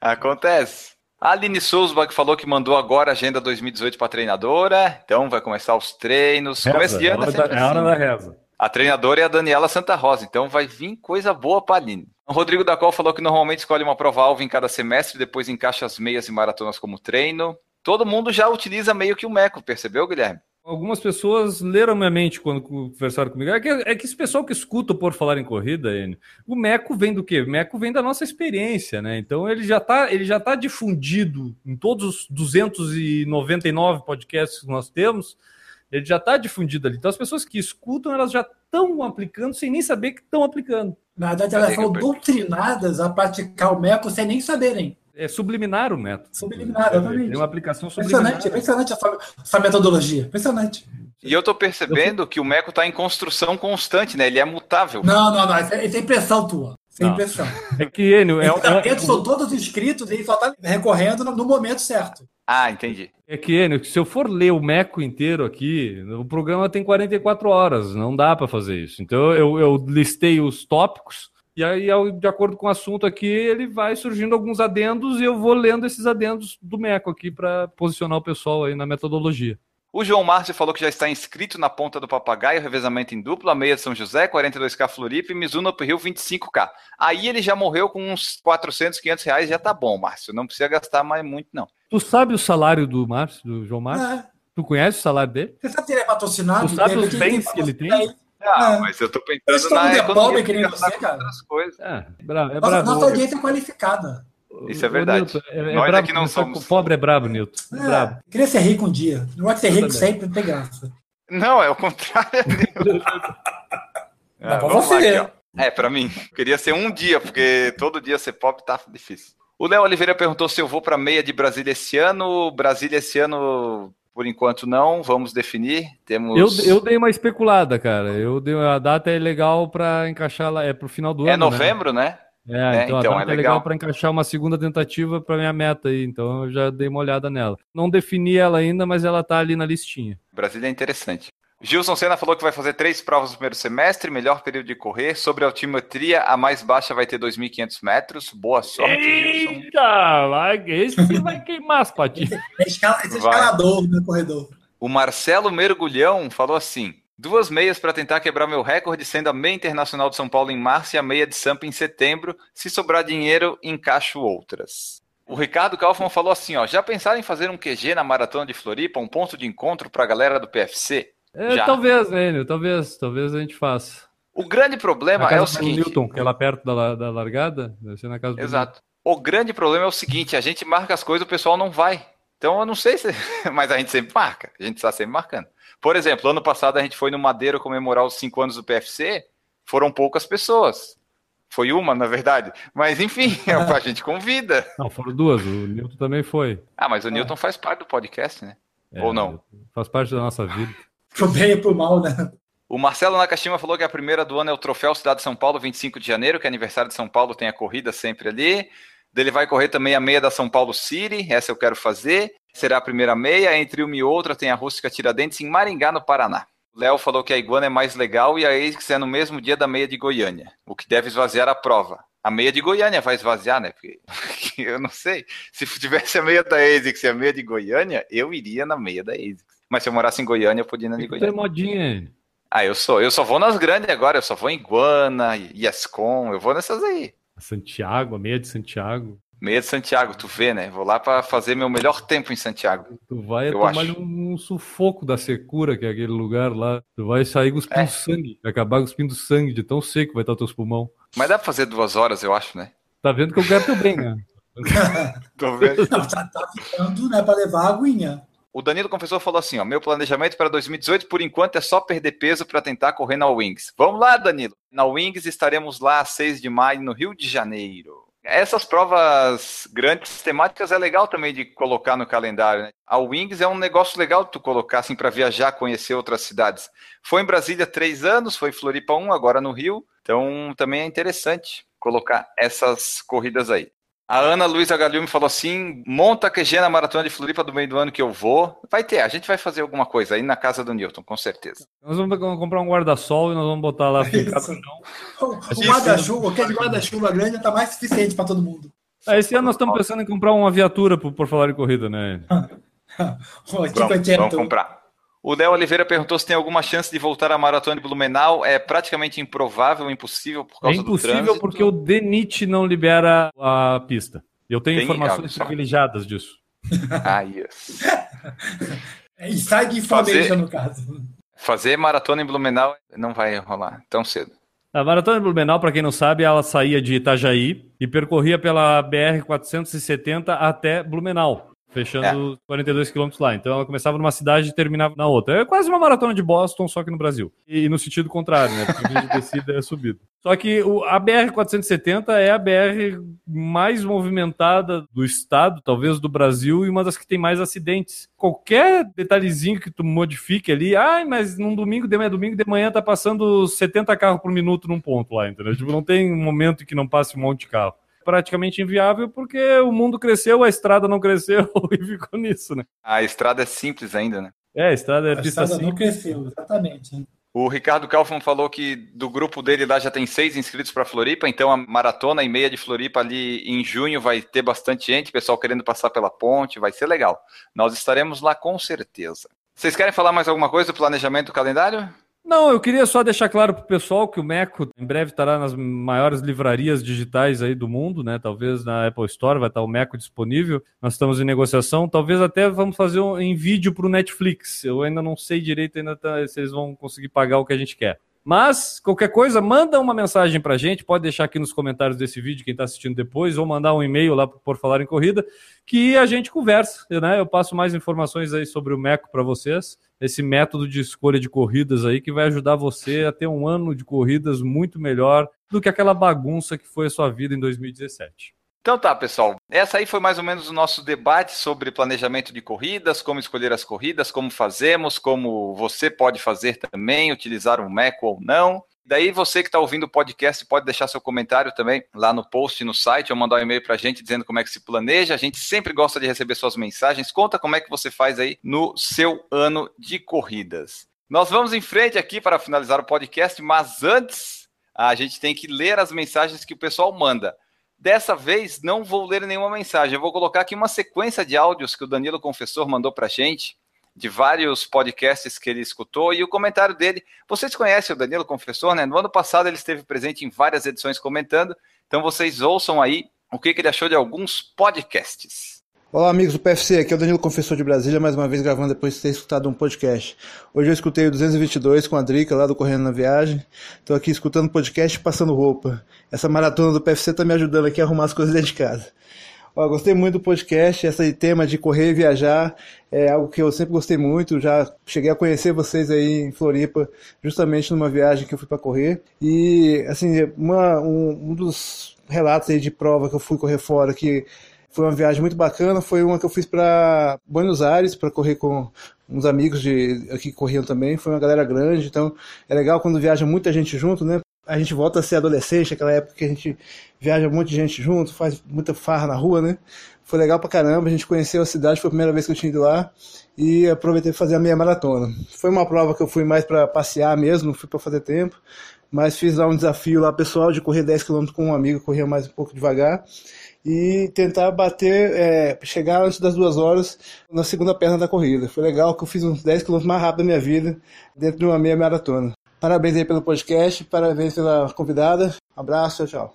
Acontece. A Aline Sousbach falou que mandou agora a agenda 2018 para a treinadora. Então vai começar os treinos. Começo de é, a ano é da, é a hora da reza. A treinadora é a Daniela Santa Rosa. Então vai vir coisa boa para a Aline. O Rodrigo da Col falou que normalmente escolhe uma prova alvo em cada semestre, depois encaixa as meias e maratonas como treino. Todo mundo já utiliza meio que o Meco, percebeu, Guilherme? Algumas pessoas leram minha mente quando conversaram comigo. É que, é que esse pessoal que escuta por falar em corrida, Enio, o Meco vem do quê? O Meco vem da nossa experiência, né? Então ele já está ele já tá difundido em todos os 299 podcasts que nós temos. Ele já está difundido ali. Então as pessoas que escutam, elas já estão aplicando sem nem saber que estão aplicando. Na verdade, elas são doutrinadas a praticar o MECO sem nem saberem. É subliminar o método. Subliminar, exatamente. É uma aplicação subliminar. Impressionante, impressionante essa, essa metodologia. Impressionante. E eu tô percebendo que o Meco está em construção constante, né? Ele é mutável. Não, não, não. Isso é, é impressão tua. Isso é Não. impressão. É que Enio, é, Os tapetes é, são todos inscritos e ele só está recorrendo no, no momento certo. Ah, entendi. é que Enio, se eu for ler o Meco inteiro aqui, o programa tem 44 horas, não dá para fazer isso. Então eu, eu listei os tópicos e aí, de acordo com o assunto aqui, ele vai surgindo alguns adendos e eu vou lendo esses adendos do Meco aqui para posicionar o pessoal aí na metodologia. O João Márcio falou que já está inscrito na ponta do papagaio, revezamento em dupla, meia de São José, 42k Floripa e Mizuno Up Rio 25k. Aí ele já morreu com uns 400, 500 reais, já tá bom, Márcio. Não precisa gastar mais muito, não. Tu sabe o salário do Márcio, do João Márcio? É. Tu conhece o salário dele? Você sabe que ele é patrocinado? Tu sabe de os bens que ele tem? Ah, É. mas eu tô pensando na é economia pobre que nem você, cara. outras coisas. É, bravo. É Nossa, bravo. nossa audiência é qualificada. Isso é Ô, verdade. Nilton, é, é Nós brabo aqui não somos. Pobre é brabo, Nilton. É É, brabo. queria ser rico um dia. Não gosto de ser rico também. sempre, não tem graça. Não, é o contrário. Dá pra vamos lá você. aqui. É, pra mim. Queria ser um dia, porque todo dia ser pobre tá difícil. O Léo Oliveira perguntou se eu vou pra meia de Brasília esse ano. Brasília esse ano, por enquanto, não. Vamos definir. Temos. Eu, eu dei uma especulada, cara. Eu dei a data é legal para encaixar lá, é pro final do É ano. né? novembro, né? É, É, então, então, a data é é legal. legal para encaixar uma segunda tentativa para minha meta aí. Então eu já dei uma olhada nela. Não defini ela ainda, mas ela tá ali na listinha. Brasília é interessante. Gilson Senna falou que vai fazer três provas no primeiro semestre, melhor período de correr. Sobre a altimetria, a mais baixa vai ter 2.500 metros. Boa sorte, Gilson. Eita, vai, esse vai queimar as patinhas. Escala, esse é escalador no corredor. O Marcelo Mergulhão falou assim: duas meias para tentar quebrar meu recorde, sendo a meia internacional de São Paulo em março e a meia de Sampa em setembro. Se sobrar dinheiro, encaixo outras. O Ricardo Kaufmann falou assim: ó, já pensaram em fazer um QG na maratona de Floripa, um ponto de encontro para a galera do PFC? É, talvez, Enio, talvez, talvez a gente faça. O grande problema é o seguinte. Newton, que é lá perto da, da largada, deve ser na casa do Exato. O grande problema é o seguinte: a gente marca as coisas, o pessoal não vai. Então eu não sei se. Mas a gente sempre marca. A gente está sempre marcando. Por exemplo, ano passado a gente foi no Madeiro comemorar os cinco anos do PFC. Foram poucas pessoas. Foi uma, na verdade. Mas enfim, a gente convida. Não, foram duas, o Newton também foi. Ah, mas o Newton faz parte do podcast, né? É, Ou não? Faz parte da nossa vida. Pro bem e pro mal, né? O Marcelo Nakashima falou que a primeira do ano é o Troféu Cidade de São Paulo, 25 de janeiro, que é aniversário de São Paulo, tem a corrida sempre ali. Ele vai correr também a meia da São Paulo City, essa eu quero fazer. Será a primeira meia, entre uma e outra tem a Rústica Tiradentes em Maringá, no Paraná. Léo falou que a Iguana é mais legal e a ASICS é no mesmo dia da meia de Goiânia, o que deve esvaziar a prova. A meia de Goiânia vai esvaziar, né? Porque eu não sei. Se tivesse a meia da ASICS e a meia de Goiânia, eu iria na meia da ASICS. Mas se eu morasse em Goiânia, eu podia ir na de Goiânia. modinha, Enio. Ah, eu sou. Eu só vou nas grandes agora. Eu só vou em Iguana, Iascom. Eu vou nessas aí. Santiago, a meia de Santiago. Meia de Santiago, tu vê, né? Vou lá pra fazer meu melhor tempo em Santiago. Tu vai Eu tomar acho. um, um sufoco da secura, que é aquele lugar lá. Tu vai sair cuspindo É. sangue. Vai acabar cuspindo sangue de tão seco vai estar teus pulmão. Mas dá pra fazer duas horas, eu acho, né? Tá vendo que eu quero teu bem, né? Tô vendo. Não, tá, tá ficando, né, pra levar a aguinha. O Danilo Confessor falou assim: ó, meu planejamento para 2018, por enquanto, é só perder peso para tentar correr na Wings. Vamos lá, Danilo. Na Wings estaremos lá 6 de maio, no Rio de Janeiro. Essas provas grandes temáticas é legal também de colocar no calendário. Né? A Wings é um negócio legal de tu colocar assim para viajar, conhecer outras cidades. Foi em Brasília três anos, foi em Floripa um, agora no Rio. Então também é interessante colocar essas corridas aí. A Ana Luísa Galilme falou assim: monta QG na maratona de Floripa do meio do ano que eu vou. Vai ter, a gente vai fazer alguma coisa aí na casa do Newton, com certeza. Nós vamos comprar um guarda-sol e nós vamos botar lá chão. O, guarda-chuva, aquele guarda-chuva grande tá mais suficiente pra todo mundo. Ah, esse ano nós estamos pensando em comprar uma viatura por, por falar em corrida, né? Vamos, adianto. vamos comprar. O Léo Oliveira perguntou se tem alguma chance de voltar à maratona de Blumenau. É praticamente improvável, impossível por É causa do impossível porque o DENIT não libera a pista. Eu tenho Tem- informações privilegiadas disso. Ah, yes. É inside information, Fazer- no caso. Fazer maratona em Blumenau não vai rolar tão cedo. A Maratona de Blumenau, para quem não sabe, ela saía de Itajaí e percorria pela BR-470 até Blumenau, fechando 42 quilômetros lá. Então ela começava numa cidade e terminava na outra. É quase uma maratona de Boston, só que no Brasil. E no sentido contrário, né? Porque de descida é subida. Só que o- a BR-470 é a BR mais movimentada do estado, talvez do Brasil, e uma das que tem mais acidentes. Qualquer detalhezinho que tu modifique ali, ai, mas num domingo, de manhã, domingo de manhã tá passando 70 carros por minuto num ponto lá, entendeu? Tipo, não tem um momento em que não passe um monte de carro. Praticamente inviável porque o mundo cresceu, a estrada não cresceu e ficou nisso, né? A estrada é simples ainda, né? É, a estrada é A pista estrada não simples. cresceu, exatamente. O Ricardo Kaufmann falou que do grupo dele lá já tem seis inscritos para Floripa, então a maratona e meia de Floripa ali em junho vai ter bastante gente, pessoal querendo passar pela ponte, vai ser legal. Nós estaremos lá com certeza. Vocês querem falar mais alguma coisa do planejamento do calendário? Não, eu queria só deixar claro pro pessoal que o Meco em breve estará nas maiores livrarias digitais aí do mundo, né? Talvez na Apple Store vai estar o Meco disponível. Nós estamos em negociação. Talvez até vamos fazer um, em vídeo pro Netflix. Eu ainda não sei direito ainda tá- se eles vão conseguir pagar o que a gente quer. Mas, qualquer coisa, manda uma mensagem pra gente, pode deixar aqui nos comentários desse vídeo, quem está assistindo depois, ou mandar um e-mail lá Por Falar em Corrida, que a gente conversa, né? Eu passo mais informações aí sobre o Meco para vocês, esse método de escolha de corridas aí que vai ajudar você a ter um ano de corridas muito melhor do que aquela bagunça que foi a sua vida em 2017. Então tá, pessoal. Essa aí foi mais ou menos o nosso debate sobre planejamento de corridas, como escolher as corridas, como fazemos, como você pode fazer também, utilizar um Meco ou não. Daí você que está ouvindo o podcast pode deixar seu comentário também lá no post no site ou mandar um e-mail para a gente dizendo como é que se planeja. A gente sempre gosta de receber suas mensagens. Conta como é que você faz aí no seu ano de corridas. Nós vamos em frente aqui para finalizar o podcast, mas antes a gente tem que ler as mensagens que o pessoal manda. Dessa vez não vou ler nenhuma mensagem. Eu vou colocar aqui uma sequência de áudios que o Danilo Confessor mandou para a gente, de vários podcasts que ele escutou, e o comentário dele. Vocês conhecem o Danilo Confessor, né? No ano passado ele esteve presente em várias edições comentando, então vocês ouçam aí o que, que ele achou de alguns podcasts. Olá, amigos do PFC, aqui é o Danilo Confessor de Brasília, mais uma vez gravando depois de ter escutado um podcast. Hoje eu escutei o 222 com a Drica, lá do Correndo na Viagem. Estou aqui escutando podcast e passando roupa. Essa maratona do PFC está me ajudando aqui a arrumar as coisas dentro de casa. Ó, gostei muito do podcast, esse tema de correr e viajar é algo que eu sempre gostei muito. Já cheguei a conhecer vocês aí em Floripa, justamente numa viagem que eu fui para correr. E, assim, uma, um, um dos relatos aí de prova que eu fui correr fora que foi uma viagem muito bacana. Foi uma que eu fiz para Buenos Aires para correr com uns amigos de que corriam também. Foi uma galera grande, então é legal quando viaja muita gente junto, né? A gente volta a ser adolescente, aquela época que a gente viaja um monte de gente junto, faz muita farra na rua, né? Foi legal pra caramba, a gente conheceu a cidade, foi a primeira vez que eu tinha ido lá e aproveitei para fazer a meia maratona. Foi uma prova que eu fui mais para passear mesmo, não fui para fazer tempo, mas fiz lá um desafio lá pessoal de correr 10 km com um amigo, corria mais um pouco devagar e tentar bater, é, chegar antes das duas horas na segunda perna da corrida. Foi legal que eu fiz uns 10 km mais rápido da minha vida dentro de uma meia maratona. Parabéns aí pelo podcast, parabéns pela convidada. Abraço, tchau.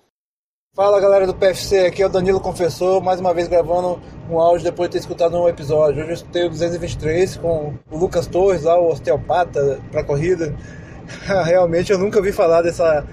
Fala galera do PFC, aqui é o Danilo Confessor, mais uma vez gravando um áudio depois de ter escutado um episódio. Hoje eu escutei o 223 com o Lucas Torres, lá o osteopata para corrida. Realmente eu nunca ouvi falar dessa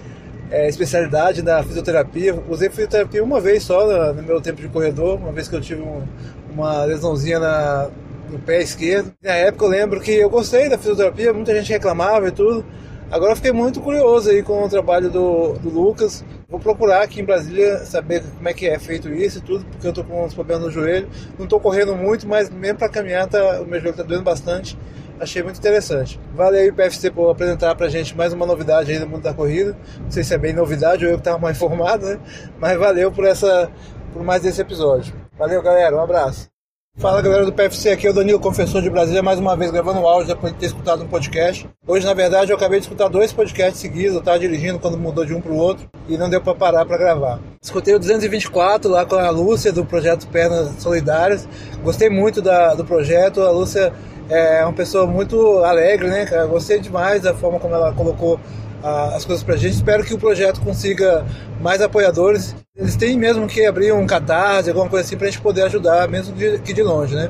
é, especialidade da fisioterapia. Usei fisioterapia uma vez só no, no meu tempo de corredor, uma vez que eu tive um, uma lesãozinha na, no pé esquerdo. Na época eu lembro que eu gostei da fisioterapia, muita gente reclamava e tudo. Agora eu fiquei muito curioso aí com o trabalho do, do Lucas. Vou procurar aqui em Brasília saber como é que é feito isso e tudo, porque eu tô com uns problemas no joelho. Não tô correndo muito, mas mesmo para caminhar tá, o meu joelho tá doendo bastante. Achei muito interessante. Valeu aí, PFC, por apresentar pra gente mais uma novidade aí no mundo da corrida. Não sei se é bem novidade ou eu que tava mal informado, né? Mas valeu por essa por mais esse episódio. Valeu, galera. Um abraço. Fala galera do PFC, aqui é o Danilo Confessor de Brasília, mais uma vez gravando um áudio depois de ter escutado um podcast. Hoje, na verdade, eu acabei de escutar dois podcasts seguidos, eu estava dirigindo quando mudou de um para o outro e não deu para parar para gravar. Escutei o 224 lá com a Lúcia do projeto Pernas Solidárias, gostei muito da, do projeto, a Lúcia É uma pessoa muito alegre, né, cara? Gostei demais da forma como ela colocou as coisas pra gente. Espero que o projeto consiga mais apoiadores. Eles têm mesmo que abrir um catarse, alguma coisa assim, pra gente poder ajudar, mesmo que de longe, né?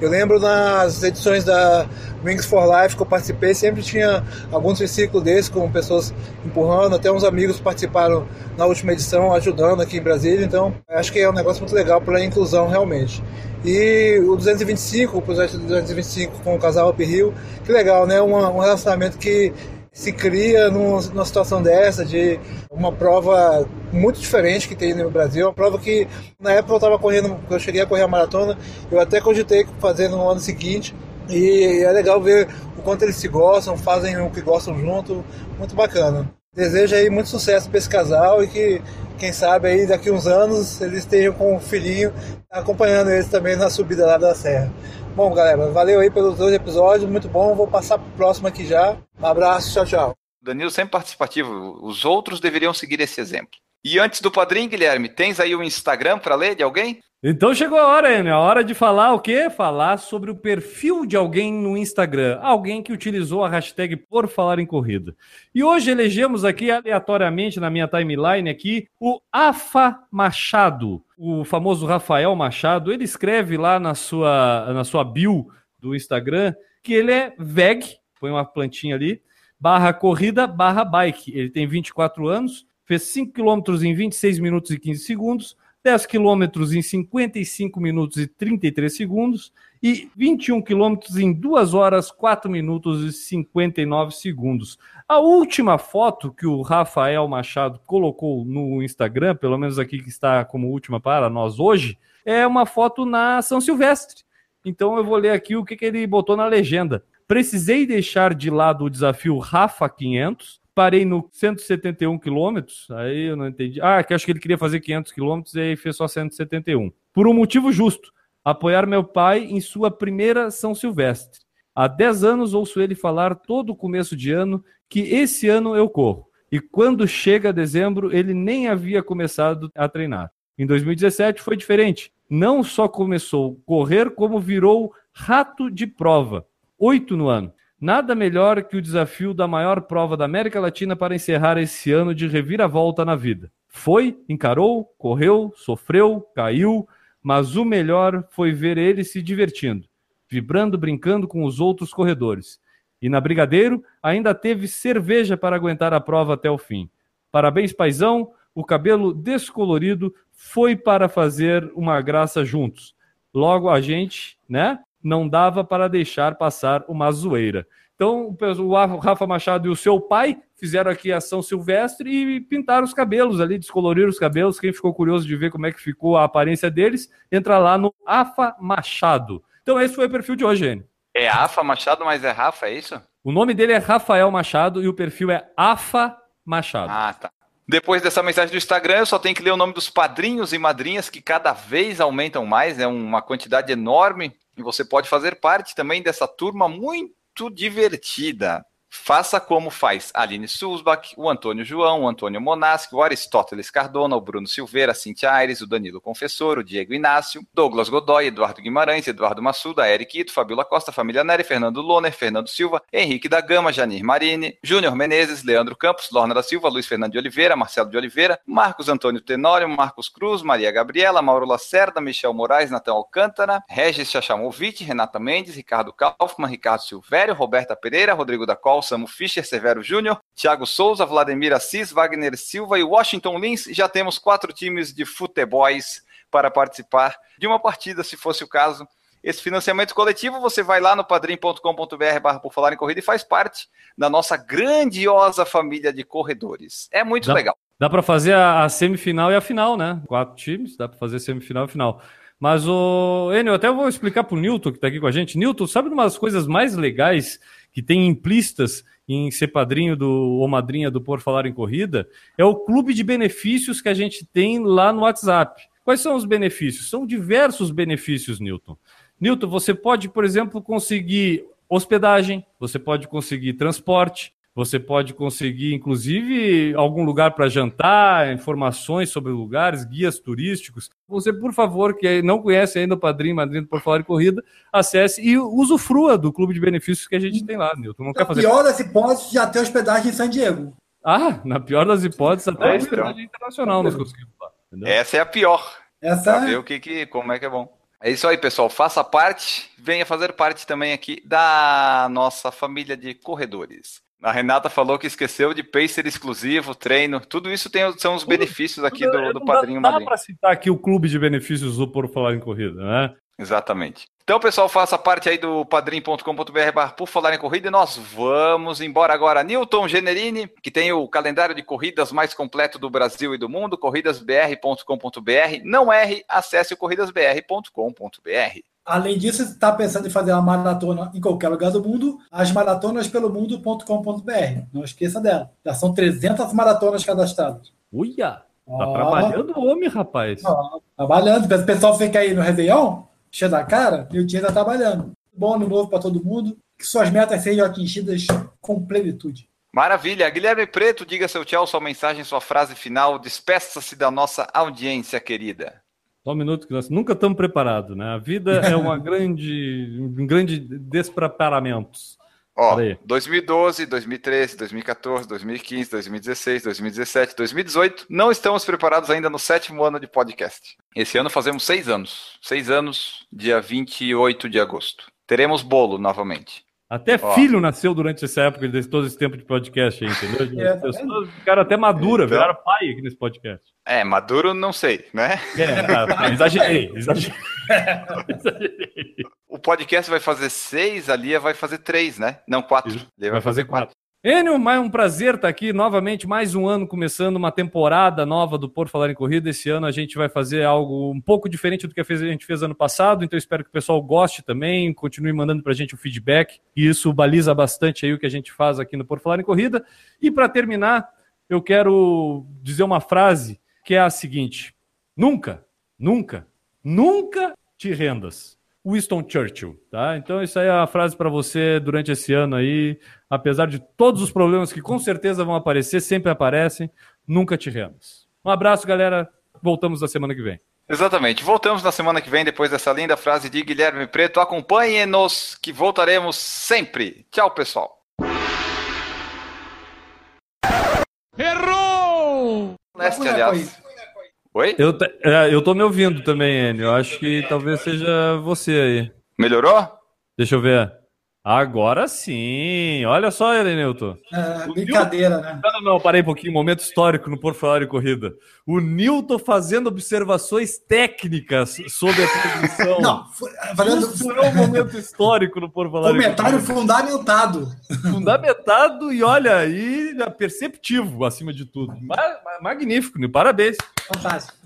Eu lembro nas edições da Wings for Life que eu participei, sempre tinha alguns versículos desses, com pessoas empurrando, até uns amigos participaram na última edição, ajudando aqui em Brasília, então acho que é um negócio muito legal para a inclusão realmente. E o 225, o projeto 225 com o casal Up Hill, que legal, né? Um, um relacionamento que se cria numa situação dessa, de uma prova muito diferente que tem no Brasil, uma prova que na época eu estava correndo, eu cheguei a correr a maratona, eu até cogitei fazer no ano seguinte, e é legal ver o quanto eles se gostam, fazem o que gostam junto, muito bacana. Desejo aí muito sucesso para esse casal e que, quem sabe, aí daqui uns anos eles estejam com o filhinho acompanhando eles também na subida lá da serra. Bom, galera, valeu aí pelos dois episódios, muito bom. Vou passar pro próximo aqui já. Um abraço, tchau, tchau. Danilo sempre participativo. Os outros deveriam seguir esse exemplo. E antes do padrinho, Guilherme, tens aí o Instagram para ler de alguém? Então chegou a hora, Enio. A hora de falar o quê? Falar sobre o perfil de alguém no Instagram. Alguém que utilizou a hashtag Por Falar em Corrida. E hoje elegemos aqui aleatoriamente na minha timeline aqui o Afa Machado. O famoso Rafael Machado. Ele escreve lá na sua, na sua bio do Instagram que ele é veg, põe uma plantinha ali, barra corrida, barra bike. Ele tem 24 anos, fez 5 km em 26 minutos e 15 segundos 10 quilômetros em 55 minutos e 33 segundos e 21 quilômetros em 2 horas, 4 minutos e 59 segundos. A última foto que o Rafael Machado colocou no Instagram, pelo menos aqui que está como última para nós hoje, é uma foto na São Silvestre. Então eu vou ler aqui o que, que ele botou na legenda. Precisei deixar de lado o desafio Rafa 500 parei no 171 quilômetros, aí eu não entendi. Ah, que acho que ele queria fazer 500 quilômetros e aí fez só 171. Por um motivo justo, apoiar meu pai em sua primeira São Silvestre. Há 10 anos ouço ele falar todo começo de ano que esse ano eu corro. E quando chega dezembro, ele nem havia começado a treinar. Em 2017 foi diferente. Não só começou a correr, como virou rato de prova. Oito no ano. Nada melhor que o desafio da maior prova da América Latina para encerrar esse ano de reviravolta na vida. Foi, encarou, correu, sofreu, caiu, mas o melhor foi ver ele se divertindo, vibrando, brincando com os outros corredores. E na Brigadeiro ainda teve cerveja para aguentar a prova até o fim. Parabéns, paizão. O cabelo descolorido foi para fazer uma graça juntos. Logo a gente, né? Não dava para deixar passar uma zoeira. Então, o Rafa Machado e o seu pai fizeram aqui a São Silvestre e pintaram os cabelos ali, descoloriram os cabelos. Quem ficou curioso de ver como é que ficou a aparência deles, entra lá no Afa Machado. Então, esse foi o perfil de hoje, Enio. É Afa Machado, mas é Rafa, é isso? O nome dele é Rafael Machado e o perfil é Afa Machado. Ah, tá. Depois dessa mensagem do Instagram, eu só tenho que ler o nome dos padrinhos e madrinhas que cada vez aumentam mais, é uma quantidade enorme. E você pode fazer parte também dessa turma muito divertida. Faça como faz Aline Sulzbach, o Antônio João, o Antônio Monaschi, o Aristóteles Cardona, o Bruno Silveira, a Cintia Aires, o Danilo Confessor, o Diego Inácio, Douglas Godoy, Eduardo Guimarães, Eduardo Massuda, Eric Ito, Fabiola Costa, Família Neri, Fernando Loner, Fernando Silva, Henrique da Gama, Janir Marini, Júnior Menezes, Leandro Campos, Lorna da Silva, Luiz Fernando de Oliveira, Marcelo de Oliveira, Marcos Antônio Tenório, Marcos Cruz, Maria Gabriela, Mauro Lacerda, Michel Moraes, Natan Alcântara, Regis Chachamovic, Renata Mendes, Ricardo Kaufmann, Ricardo Silvério, Roberta Pereira, Rodrigo da Col, Samu Fischer, Severo Júnior, Thiago Souza, Vladimir Assis, Wagner Silva e Washington Lins. Já temos quatro times de futeboys para participar de uma partida, se fosse o caso. Esse financiamento coletivo, você vai lá no padrim.com.br barra por falar em corrida e faz parte da nossa grandiosa família de corredores. É muito dá, legal. Dá para fazer a, a, semifinal e a final, né? Quatro times, dá para fazer semifinal e final. Mas o Enio, até vou explicar para o Newton que está aqui com a gente. Newton, sabe uma das coisas mais legais que tem implícitas em ser padrinho do ou madrinha do Por Falar em Corrida, é o clube de benefícios que a gente tem lá no WhatsApp. Quais são os benefícios? São diversos benefícios, Newton. Newton, você pode, por exemplo, conseguir hospedagem, você pode conseguir transporte, Você pode conseguir, inclusive, algum lugar para jantar, informações sobre lugares, guias turísticos. Você, por favor, que não conhece ainda o Padrinho, Madrinha do Por Falar em Corrida, acesse e usufrua do clube de benefícios que a gente tem lá, Nilton. Não Na quer fazer pior das hipóteses, já ter hospedagem em San Diego. Ah, na pior das hipóteses, até É, a então. hospedagem internacional nós conseguimos lá. entendeu? Essa é a pior. Essa Pra ver o que, que, como é que é bom. É isso aí, pessoal. Faça parte, venha fazer parte também aqui da nossa família de corredores. A Renata falou que esqueceu de pacer exclusivo, treino, tudo isso tem, são os benefícios aqui do, do Não Padrinho dá, dá para citar aqui o clube de benefícios do Por Falar em Corrida, né? Exatamente. Então, pessoal, faça parte aí do padrim.com.br barra por falar em corrida e nós vamos embora agora. Newton Generini, que tem o calendário de corridas mais completo do Brasil e do mundo, corridasbr.com.br. Não erre, acesse o corridasbr.com.br. Além disso, está pensando em fazer uma maratona em qualquer lugar do mundo, as maratonas pelo mundo.com.br. Não esqueça dela. Já são 300 maratonas cadastradas. Uia! Tá trabalhando o homem, rapaz. trabalhando. O pessoal fica aí no Réveillon, cheio da cara, e o dia está trabalhando. Bom ano novo para todo mundo. Que suas metas sejam atingidas com plenitude. Maravilha. Guilherme Preto, diga seu tchau, sua mensagem, sua frase final. Despeça-se da nossa audiência querida. Só um minuto que nós nunca estamos preparados, né? A vida é uma grande, um grande despreparamento. Ó, Peraí. 2012, 2013, 2014, 2015, 2016, 2017, 2018, não estamos preparados ainda no sétimo ano de podcast. Esse ano fazemos seis anos. Seis anos, dia 28 de agosto. Teremos bolo novamente. Até Ó. filho nasceu durante essa época, de todo esse tempo de podcast aí, entendeu? É, As pessoas ficaram até maduras, Então. viraram pai aqui nesse podcast. É, maduro não sei, né? É, tá, exagerei, exagerei. exagerei. O podcast vai fazer seis, a Lia vai fazer três, né? Não, quatro. Isso. Lia Vai fazer quatro. Enio, mais um prazer estar aqui novamente, mais um ano começando uma temporada nova do Por Falar em Corrida. Esse ano a gente vai fazer algo um pouco diferente do que a a gente fez ano passado, então espero que o pessoal goste também, continue mandando pra gente o feedback, e isso baliza bastante aí o que a gente faz aqui no Por Falar em Corrida. E para terminar, eu quero dizer uma frase que é a seguinte: nunca, nunca, nunca te rendas. Winston Churchill, tá? Então isso aí é a frase para você durante esse ano aí, apesar de todos os problemas que com certeza vão aparecer, sempre aparecem, nunca te rendas. Um abraço, galera. Voltamos na semana que vem. Exatamente. Voltamos na semana que vem, depois dessa linda frase de Guilherme Preto. Acompanhe-nos, que voltaremos sempre. Tchau, pessoal. Errou! Leste, aliás. Oi? Eu, é, eu tô me ouvindo também, Enio. Eu acho que talvez seja você aí. Melhorou? Deixa eu ver. Agora sim. Olha só, Elenilton. É, brincadeira, né? Não, não, não, parei um pouquinho. Momento histórico no Por Falar em Corrida. O Newton fazendo observações técnicas sobre a transmissão. Não, foi- Isso é um momento histórico no Por Falar em comentário Corrida. fundamentado. Fundamentado e, olha, e perceptivo, acima de tudo. Ma- ma- magnífico, né? parabéns. Fantástico.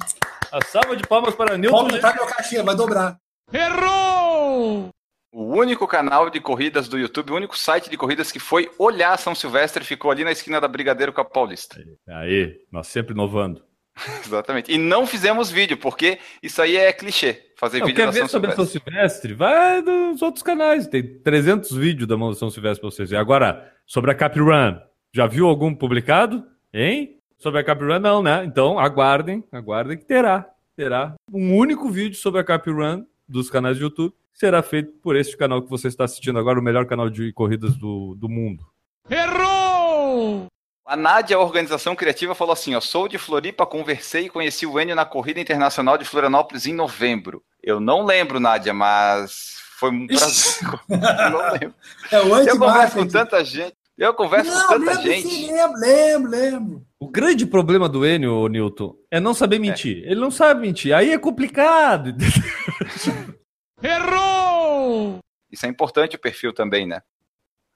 A salva de palmas para Pode Newton. aumentar meu cachê, vai dobrar. Errou! O único canal de corridas do YouTube, o único site de corridas que foi olhar São Silvestre, ficou ali na esquina da Brigadeiro com a Paulista. Aí, nós sempre inovando. Exatamente. E não fizemos vídeo, porque isso aí é clichê. Fazer Não, vídeo quer da ver São sobre a São Silvestre. Silvestre? Vai nos outros canais. Tem 300 vídeos da mão da São Silvestre para vocês. E agora, sobre a Cap Run, já viu algum publicado? Hein? Sobre a Cap Run, não, né? Então, aguardem, aguardem que terá. Terá um único vídeo sobre a Cap Run dos canais de YouTube. que Será feito por este canal que você está assistindo agora, o melhor canal de corridas do, do mundo. Errou! A Nádia, a organização criativa, falou assim: ó, sou de Floripa, conversei e conheci o Enio na Corrida Internacional de Florianópolis em novembro. Eu não lembro, Nádia, mas foi um prazer. Eu não lembro. É o Eu converso com tanta gente. Eu converso com Não, tanta lembro gente. sim, lembro, lembro, lembro. O grande problema do Enio, Newton, é não saber mentir. Ele não sabe mentir. Aí é complicado. Errou! Isso é importante o perfil também, né?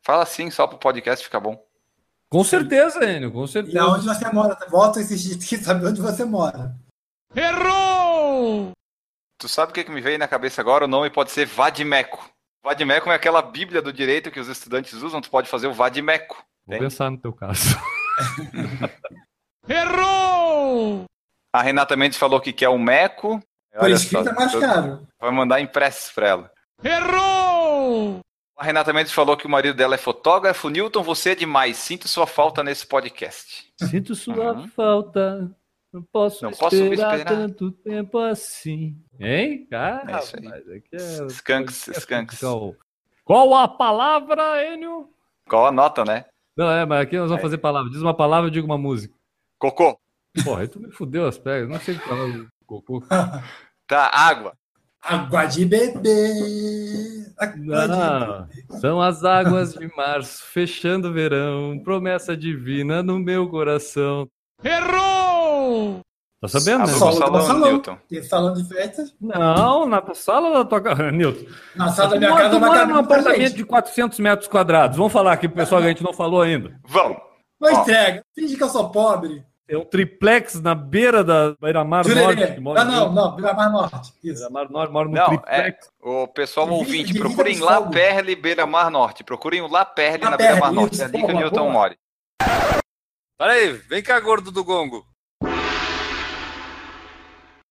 Fala assim, só pro podcast ficar bom. com certeza, Enio, com E certeza. aonde você mora? Volta a insistir que sabe onde você mora. Errou! Tu sabe o que, que me veio na cabeça agora? O nome pode ser Vadimeco. Vadimeco é aquela bíblia do direito que os estudantes usam. Tu pode fazer o Vadimeco. Vou Entende? pensar no teu caso. Errou! A Renata Mendes falou que quer um Meco. Por Olha escrito só, é mais caro. Vai mandar impressos pra ela. Errou! A Renata Mendes falou que o marido dela é fotógrafo. Newton, você é demais. Sinto sua falta nesse podcast. Sinto sua Uhum. falta. Não posso, Não posso me esperar, esperar. tanto tempo assim. Hein? Ah, É isso aí. rapaz, aqui é- Skunks, skunks. Qual- Qual a palavra, Enio? Qual a nota, né? Não, é, mas aqui nós vamos É. fazer palavra. Diz uma palavra, eu digo uma música. Cocô. Porra, aí tu me fudeu as pernas. Não sei o que falar. Cocô. Tá, água. Água de beber. Água de Ah, são as águas de março, fechando o verão, promessa divina no meu coração. Errou! Tá sabendo, né? Salão, do salão. Newton. Tem salão de festas. Não, na sala da tua casa. Nilton. Na sala da minha Mora- casa tu mora num apartamento gente. de 400 metros quadrados. Vamos falar aqui pro pessoal que a gente não falou ainda. Vamos. Não Ó. entrega. Finge que eu sou pobre. Tem um triplex na beira da Beira-Mar Norte. Mora Ah, não, não. Vila Mar Norte. Isso. Beira-Mar Norte mora no Não, triplex. O pessoal ouvinte, procurem fogo. Perle Beira Mar Norte. Procurem o lá Perle La na Beira Mar Perle, Norte. isso, É ali que o Newton mora. Pera aí, vem cá, gordo do gongo.